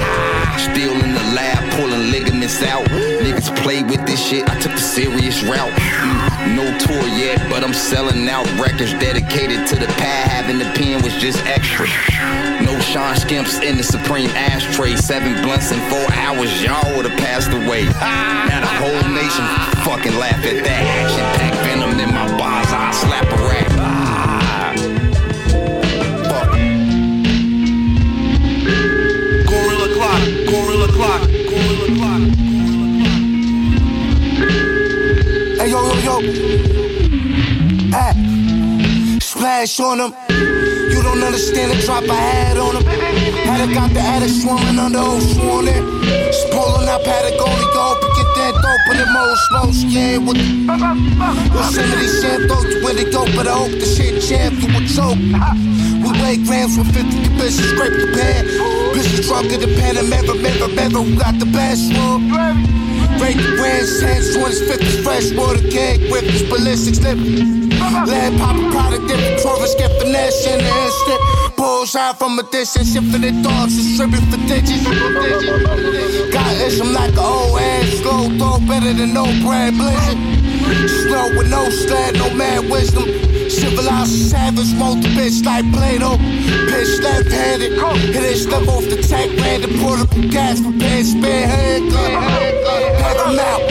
Still in the lab, pulling ligaments out. Niggas play with this shit, I took the serious route. Mm, no tour yet, but I'm selling out records dedicated to the pad. Having the pen was just extra. No Sean Skimps in the Supreme ashtray. Seven blunts in four hours, y'all would've passed away. Now the whole nation fucking laugh at that. Action pack venom in my bars, I slap a. Fuck. Gorilla clock. Gorilla clock. Gorilla clock. Yo, yo. Splash on them. You don't understand the drop I had on them. Had it got the attic swarming under old sworn in. Spoiling out Patagonia, go up and get that dope in the smoke scared with Yosemite Santos where they go, but I hope the shit jam through a choke. We weigh grams with 50 bitches, scrape the pad. Bitches drunk in the Panamera, remember, remember, who got the best one? Break the grand sands, 20s, 50s, fresh water keg, whippers, ballistics, lippers. Lead poppin' product, different Clovis, get finesse in the instant. Bullseye from a distance, the dogs, distribute for digits. Got ism like an old ass, slow throw better than no brand blizzard. Slow with no stat, no mad wisdom. Civilized savage, mold the bitch like Plato. Pitch left handed, hit it step off the tank, random portable gas, prepared spare hand gun. Have them out.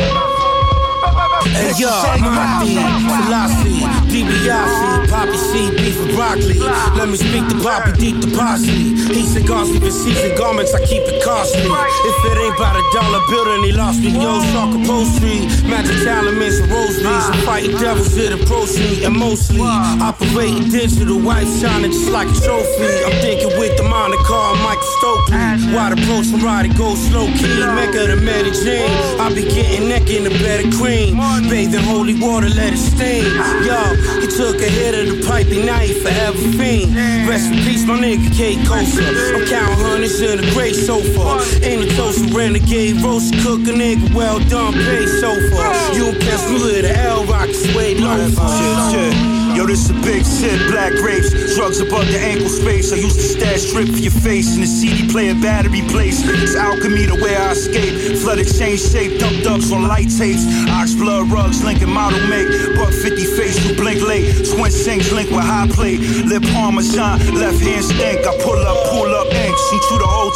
Hey yo, Mafia, Selassie, DiBiase, Poppy C, beef and broccoli. Let me speak to Poppy deep the posse. He cigars, even season garments, I keep it costly. If it ain't about a dollar then he lost me. Yo, Shark upholstery, magic elements and rosaries. I'm fighting devils here to me, and mostly operating digital. Wife shining just like a trophy. I'm thinking with the Monaco, Michael Stokely. Wide approach from Roddy, go slow key. Mecca the Mary Jane. I be getting neck in the bed of cream. Bathe in holy water, let it stain. Yo, he took a hit of the piping knife, forever fiend. Rest in peace, my nigga K Kosa. I'm counting hundreds in a gray sofa. Ain't a toast, renegade, roast cook a nigga, well done, pay sofa. You don't catch me with the L rock, suede loafer. Shit, shit. Yo, this a big shit, black grapes, drugs above the ankle space. I used to stash strip for your face in the CD player battery place. It's alchemy the way I escape. Athletic change shape, dump ducks on light tapes. Ox blood rugs, Lincoln model make. Buck 50 face, you blink late. Twin sinks link with high plate. Lip parmesan, left hand stink. I pull up, pull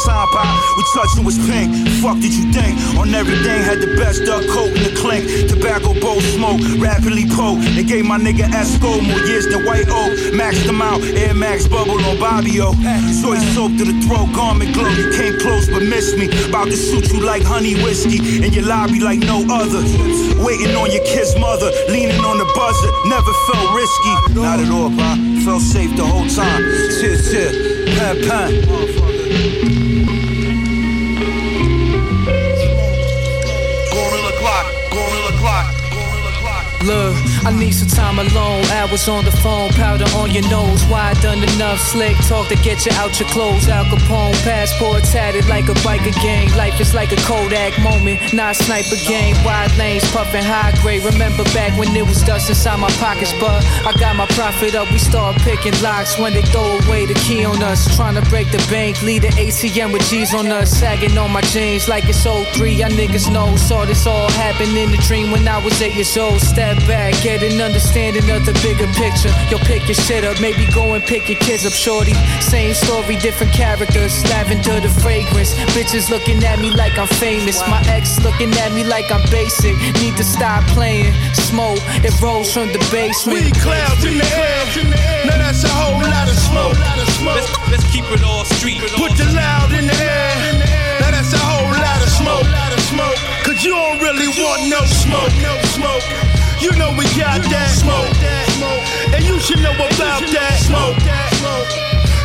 time pop. We touching was pink. Fuck did you think? On everything, had the best duck coat in the clink. Tobacco bowl smoke, rapidly poke. They gave my nigga Esco more years than White Oak. Maxed them out, Air Max bubble on Bobbio. Soy soap to the throat, garment glow. You came close but missed me. About to shoot you like honey whiskey. In your lobby like no other. Waiting on your kid's mother, leaning on the buzzer. Never felt risky. Not at all, bro. Felt safe the whole time. Cheer, cheer. Pan, pan. Gorilla Clock. Look, I need some time alone. Hours on the phone, powder on your nose. Why done enough slick talk to get you out your clothes? Al Capone, passport tatted like a biker gang. Life is like a Kodak moment, not sniper game. Wide lanes, puffin' high grade. Remember back when it was dust inside my pockets, but I got my profit up. We start picking locks when they throw away the key on us. Trying to break the bank, lead the ATM with G's on us. Sagging on my jeans like it's 03. Y'all niggas know. Saw this all happen in a dream when I was eight years old. Step back, get an understanding of the bigger picture. Yo, pick your shit up, maybe go and pick your kids up, shorty. Same story, different characters. Lavender the fragrance. Bitches looking at me like I'm famous. My ex looking at me like I'm basic. Need to stop playing. Smoke, it rolls from the basement. We clouds in the air. Now that's a whole lot of smoke. Let's, let's keep it all street. Put the loud in the air. Now that's a whole lot of smoke. Cause you don't really want no smoke. No smoke. You know we got that smoke. And you should know about that smoke.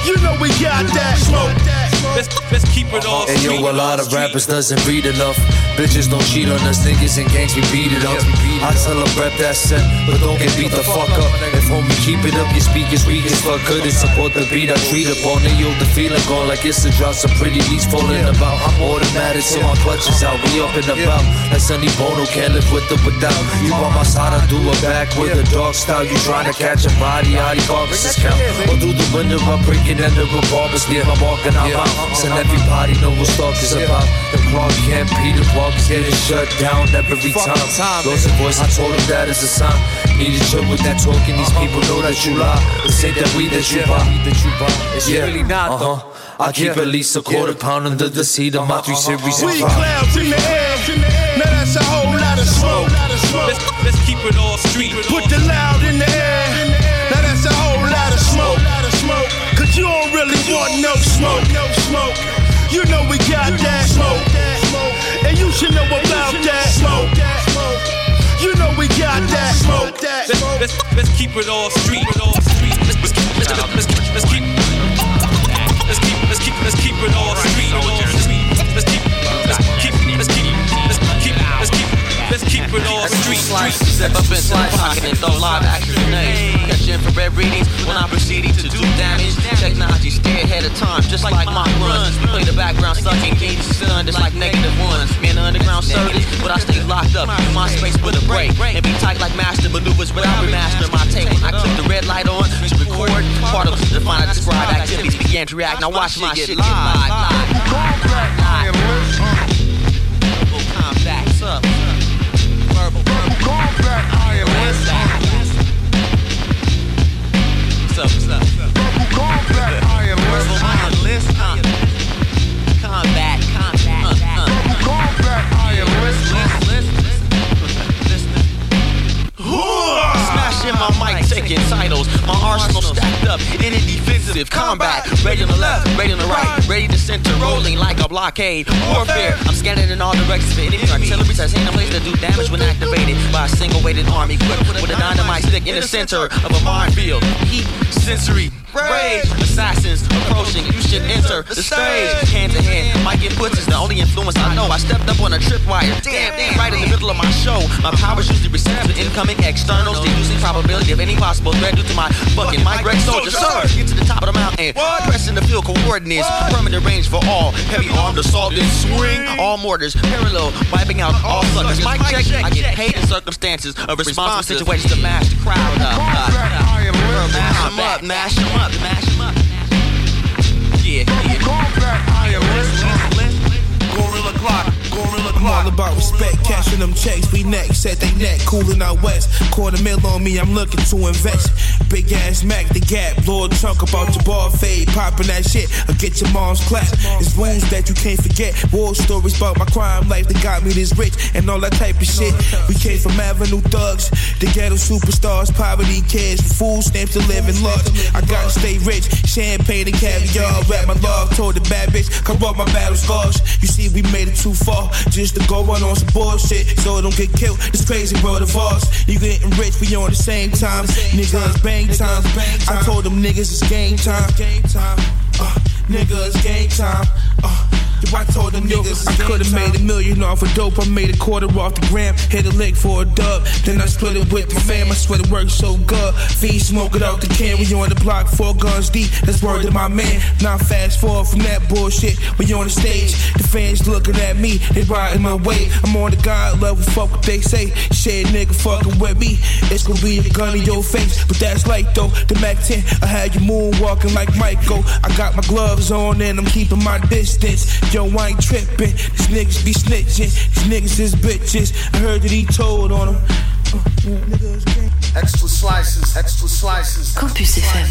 You know we got that smoke. Let's, let's keep it all And yo, a lot of rappers doesn't read enough. Bitches don't cheat on us, niggas and gangs we beat it up. I tell them rep that set, but don't get beat the fuck up. If homie keep it up, your speakers weak as fuck. Couldn't support the beat I treat upon it. Yo, the feeling gone like it's a drop. Some pretty beats falling about. I'm automatic, so my clutch is out. We up and about. Like Sonny Bono, can't live with or without. You on my side, I do a back with a dog style. You trying to catch a body, the carcasses count. Or through the window, I'm breaking under a barbers. Leave my mark and I'm out. And everybody know what Stalk is about. The Clark can't be the walk is getting shut down every time. Losing voice, I told him that is a sign. Need to chill with that talking. These uh-huh. people know that you lie. This ain't that weed that you buy. It's really not, uh-huh. I keep at least a quarter pound under the seat of my uh-huh. three series uh-huh. and We five. clouds in the air. Now that's a whole lot of smoke. Let's, let's keep it all street. Put the loud in the air. Now that's a whole lot of smoke. Cause you don't really want no smoke. You know about that smoke. You know we got that smoke. Let's, let's, let's keep it all street. Let's, let's, keep- let's, let's, let's keep let's keep let's keep let's keep it all street. It all street. Step up into the pocket and throw live action grenades. Catch infrared readings when I'm proceeding to do damage. Technology stay ahead of time, just like my runs. We play the background sucking games, sun just like negative ones. Man, the underground circuit, but I stay locked up. in My space with a break and be tight like master maneuvers. But I remaster my tape I click the red light on to record. Particles to define and describe activities began to react. Now watch my shit get live. live. Combat, Verbal, verbal. What's up, what's up? Combat, combat, my mic, taking titles. My arsenal stacked up defensive combat. Ready on the left, ready on the right, ready to center, rolling like a blockade. Warfare, I'm scanning in all directions for anything artillery that's in a place to do damage when activated by a single weighted arm equipped with a dynamite stick in the center of a minefield. Heat, sensory, rage. Assassins approaching, you should enter the stage. Hand to hand, my inputs is the only influence I know. I stepped up on a tripwire, damn, damn, right in the middle of my show. My powers usually receptive to incoming externals, reducing probability of any possible threat due to my fucking mic Rex soldier. Sir, get to the top of the mountain, pressing the field coordinates, permanent range for all. Heavy armed assault and swing, all mortars, parallel, wiping out all suckers. Mic check, I get paid in circumstances of responsible situations to mash the crowd up. Uh, mash them up, mash them up, mash them up. Yeah, yeah. Listen. Gorilla Clock, Gorilla Clock. I'm all about respect, cashing them checks. We next, set they neck, cooling out west. Quarter mill on me, I'm looking to invest. Big ass Mac, the gap, Lord chunk about your ball fade, popping that shit. Or get your mom's clap. It's wounds that you can't forget. War stories about my crime life that got me this rich and all that type of shit. We came from Avenue thugs, the ghetto superstars, poverty kids, food stamps to live in lux. I gotta stay rich, champagne and caviar. Rap my love, told the bad bitch, come up my battle scars. You see, we made it too far just to go run on some bullshit, so don't get killed. This crazy world of ours. You getting rich, we on the same time. Niggas bang time. I told them niggas it's game time. Uh, nigga, it's game time. Uh, I told them niggas I could've made a million off of dope. I made a quarter off the gram, hit a lick for a dub. Then I split it with my fam. I swear it worked so good. Feed smoke it out the can. We on the block, four guns deep. That's word to my man. Now fast forward from that bullshit. We on the stage, the fans looking at me. They riding my way. I'm on the God level. Fuck what they say. Shit, nigga, fucking with me. It's gonna be a gun in your face. But that's like though. The Mac 10, I had you moonwalking like Michael. I got my gloves on and I'm keeping my distance. Yo, I ain't tripping. These niggas be snitching. These niggas is bitches. I heard that he told on them. Uh, extra slices, extra slices. Campus FM.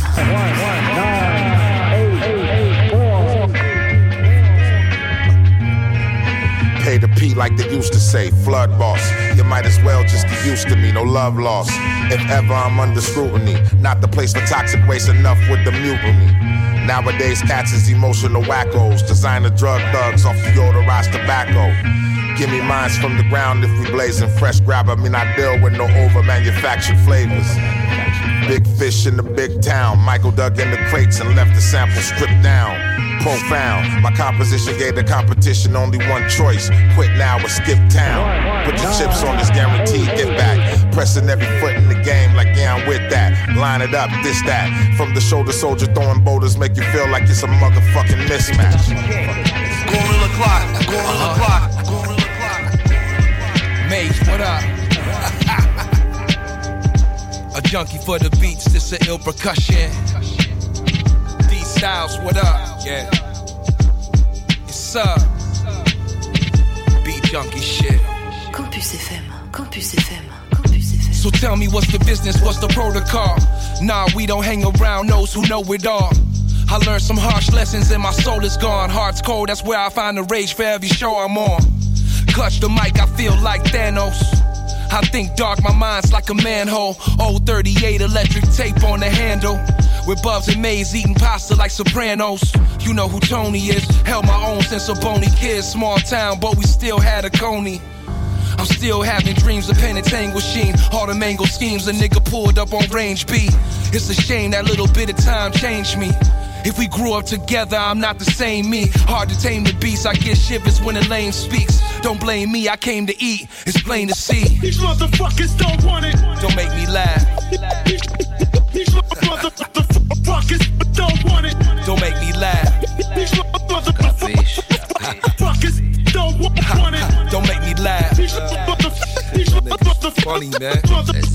Pay the like they used to say, flood boss. You might as well just get used to me, no love lost. If ever I'm under scrutiny, not the place for toxic waste, enough with the mutiny. Nowadays, cats is emotional wackos, designer drug thugs off the deodorized tobacco. Give me mines from the ground if we blazing fresh grab. I mean, I deal with no over manufactured flavors. Big fish in the big town. Michael dug in the crates and left the sample stripped down. Profound. My composition gave the competition only one choice. Quit now or skip town. Put your chips on this guaranteed get back. Pressing every foot in the game like yeah, I'm with that. Line it up, this that. From the shoulder soldier throwing boulders make you feel like it's a motherfucking mismatch. Gorilla Clock, Gorilla uh-huh. Clock, Gorilla Clock. Mage, what up? A junkie for the beats, this a ill percussion. Styles, what up? Yeah. Yes, sir. Beat junkie shit. Campus FM. Campus FM. So tell me what's the business, what's the protocol? Nah, we don't hang around those who know it all. I learned some harsh lessons and my soul is gone. Heart's cold, that's where I find the rage for every show I'm on. Clutch the mic, I feel like Thanos. I think dark, my mind's like a manhole. Old 38 electric tape on the handle. With Bubs and Maze eating pasta like Sopranos. You know who Tony is. Held my own since a bony kid. Small town, but we still had a coney. I'm still having dreams of Pentangle Sheen. All the mango schemes, a nigga pulled up on range B. It's a shame that little bit of time changed me. If we grew up together, I'm not the same me. Hard to tame the beast, I get shivers when the lame speaks. Don't blame me, I came to eat. It's plain to see. These motherfuckers don't want it. Don't make me laugh. These motherfuckers don't want it. Don't make me laugh. These motherfuckers don't want it. Don't make me laugh. These motherfuckers Funny, man. Let's.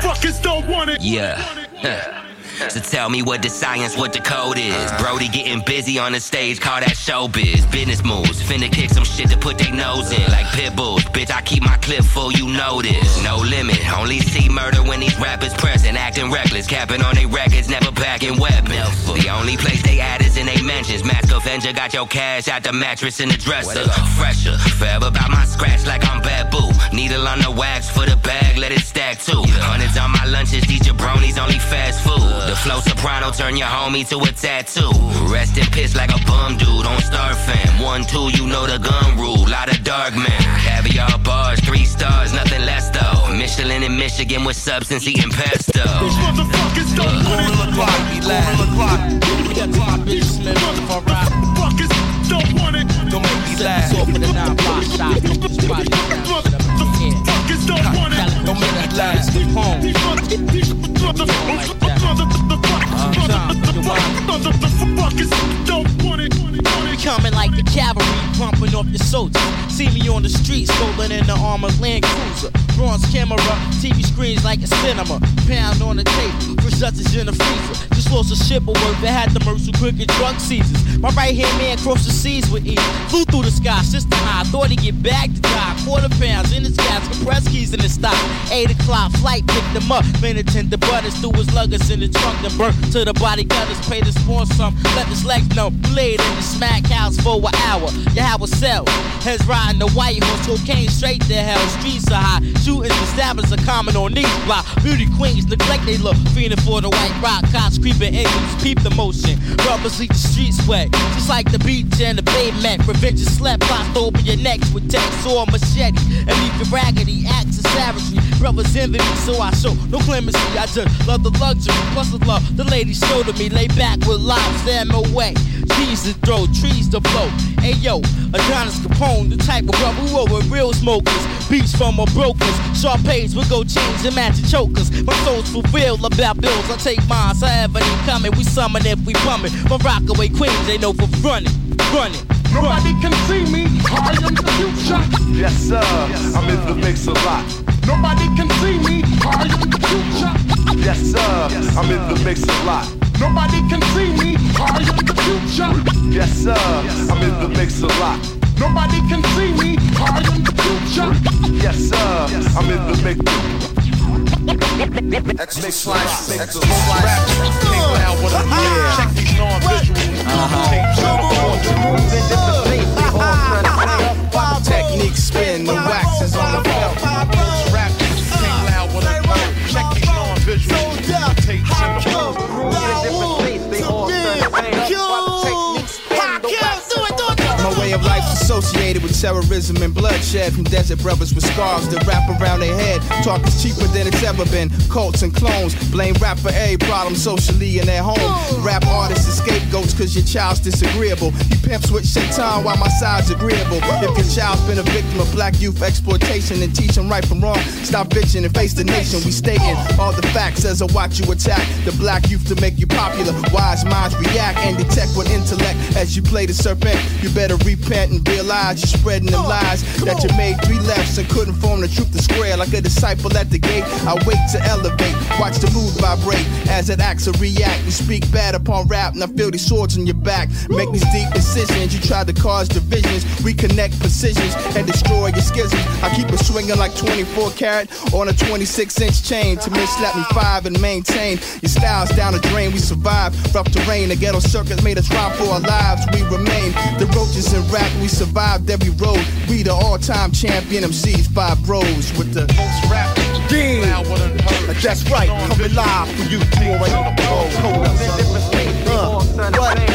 Motherfuckers don't want it. Yeah. So tell me what the science, what the code is. Brody getting busy on the stage, call that showbiz. Business moves, finna kick some shit to put their nose in. Like pit bulls, bitch, I keep my clip full, you know this. No limit, only see murder when these rappers present, acting reckless. Capping on their records, never packing weapons. The only place they at is in they mentions. Mask Avenger got your cash out the mattress in the dresser. Fresher, forever about my scratch like I'm bamboo. Needle on the wax for the bag, let it stack too. Hundreds on my lunches, these jabronis only fast food. The flow soprano turn your homie to a tattoo. Rest in piss like a bum dude on Star Fam. One, two, you know the gun rule. Lot of dark men. Caviar bars, three stars, nothing less though. Michelin in Michigan with substance eating pesto. These motherfuckers don't want it. Gorilla Clock, Gorilla Clock. These motherfuckers don't want it. Don't make me laugh. Motherfuckers don't want it. Don't make me laugh. These off your soldiers. See me on the streets, rolling in the armored Land Cruiser. Bronze camera, TV screens like a cinema. Pound on the tape, for such in a freezer. Just lost ship of work that had the Mercer cricket drug seasons. My right hand man crossed the seas with ease. Flew through the sky, system high. Thought he'd get back to die. Quarter pounds in his gas, compressed keys in his stock. Eight o'clock flight picked him up. Been the buttons through his luggage in the trunk. Then burnt to the body gunners. Paid his spawn some. Let his legs know. Laid in the smack house for an hour. You have a cell. Heads riding the white horse. Cocaine straight to hell. Streets are high. Shootings and stabbings are common on these block. Beauty queens neglect they look. Fiending for the white rock. Cops creeping angels. Peep the motion. Rubbers leave the streets wet. Just like the beach and the pavement. Revenge is slept. To open your necks with text or machete. And leave you raggedy. Acts of savagery. Brothers envy me, so I show no clemency. I just love the luxury. Plus the love the ladies show to me. Lay back with lives, them away. Trees to throw, trees to blow. Hey yo, Adonis Capone, the type of who roll with real smokers. Beats from a brokers. Sharp with go chains and matching chokers. My soul's fulfilled about bills. I take mine, however they coming. We summon if we bumming. From Rockaway Queens, they know for running, running. Nobody can see me. I am the future. Yes, sir. I'm in the mix a lot. Nobody can see me. I am the future. Yes, sir. I'm in the mix a lot. Nobody can see me. I am the future. Yes, sir. I'm in the mix a lot. Nobody can see me. I am the future. Yes, sir. I'm in the mix. Extra slice, extra slice. Terrorism and bloodshed from desert brothers with scarves that wrap around their head. Talk is cheaper than it's ever been. Cults and clones blame rap for every problem socially in their home. Rap artists are scapegoats cause your child's disagreeable. You pimps with shaitan while my side's agreeable. If your child's been a victim of black youth exploitation, then teach them right from wrong. Stop bitching and face the nation. We stating all the facts as I watch you attack the black youth to make you popular. Wise minds react and detect with intellect as you play the serpent. You better repent and realize you're spreading them lies that you made three lefts and couldn't form the truth to square like a disciple at the gate. I wait to elevate, watch the mood vibrate as it acts or react. You speak bad upon rap, and I feel these swords in your back. Make these deep incisions. You try to cause divisions, reconnect precisions, and destroy your schisms. I keep it swinging like 24 karat on a 26 inch chain to miss slap me five and maintain. Your style's down the drain, we survive. Rough terrain, the ghetto circuit made us rhyme for our lives. We remain the roaches in rap, we survived every road. We the all time champion MCs, five bros with the most rap. Yeah, that's right, coming live for you. You already know. Hold up. Uh, what?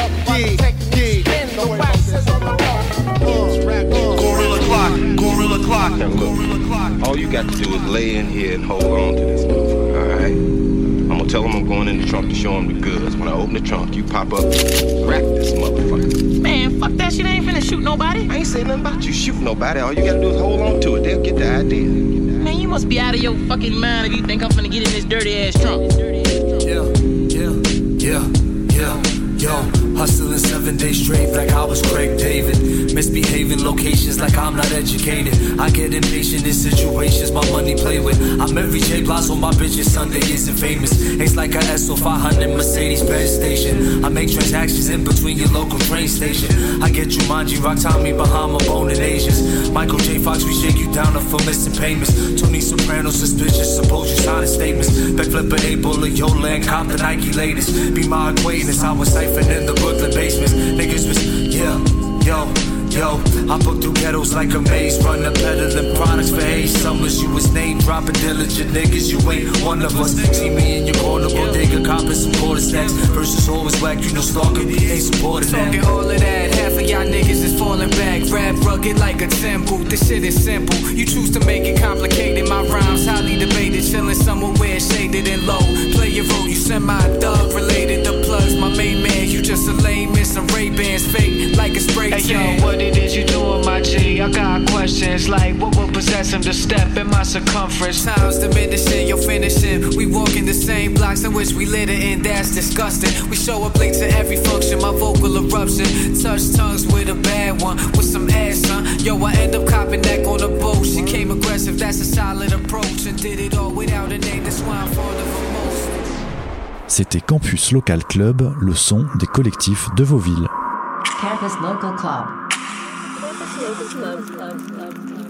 Gorilla clock, gorilla clock. All you got to do is lay in here and hold on to this motherfucker, alright? I'm gonna tell him I'm going in the trunk to show him the goods. When I open the trunk, you pop up, wrap this motherfucker. Man, fuck that shit. I ain't finna shoot nobody. I ain't saying nothing about you shoot nobody. All you gotta do is hold on to it. They'll get the idea. Man, you must be out of your fucking mind if you think I'm finna get in this dirty ass trunk. Yeah, yeah, yeah, yeah, yo. Hustling seven days straight like I was Craig David. Misbehaving locations like I'm not educated. I get impatient in situations my money play with. I'm every J Blas on my bitches, Sunday isn't famous. It's like a SO 500 Mercedes Benz station. I make transactions in between your local train station. I get Jumanji, rock Tommy, Bahama, bone and Asians. Michael J. Fox, we shake you down for missing payments. Tony Soprano, suspicious, suppose you signing statements. Backflip a able of Yola and the Nike latest. Be my acquaintance, I was in the Brooklyn basements. Niggas was, yeah, yo. Yo, I book through ghettos like a maze, running peddling products for eight summers. You was name dropping diligent niggas, you ain't one of us. See me in your corner, bodega, copping some quarter stacks. Versus always whack, you know, stalking ain't supporting that. Talking all of that, of y'all niggas is falling back. Rap rugged like a temple, this shit is simple. You choose to make it complicated. My rhymes highly debated, chilling somewhere shaded and low. Play your role, you semi thug related to plugs. My main man, you just a lame in some Ray Bans fake like a spray tan. Hey yo, what it is you doing, my G? I got questions like what would possess him to step in my circumference? Times diminishing, you're finishing. We walk in the same blocks in which we litter in, that's disgusting. We show up late to every function, my vocal eruption. Touch tongues with a bad one, with some ass, son. Yo, I end up copping neck on a boat. She came aggressive, that's a solid approach. And did it all without a name, that's why I'm fond of her most. C'était Campus Local Club, le son des collectifs de vos villes. Campus Local Club. Campus Local Club, Club, Club, Club.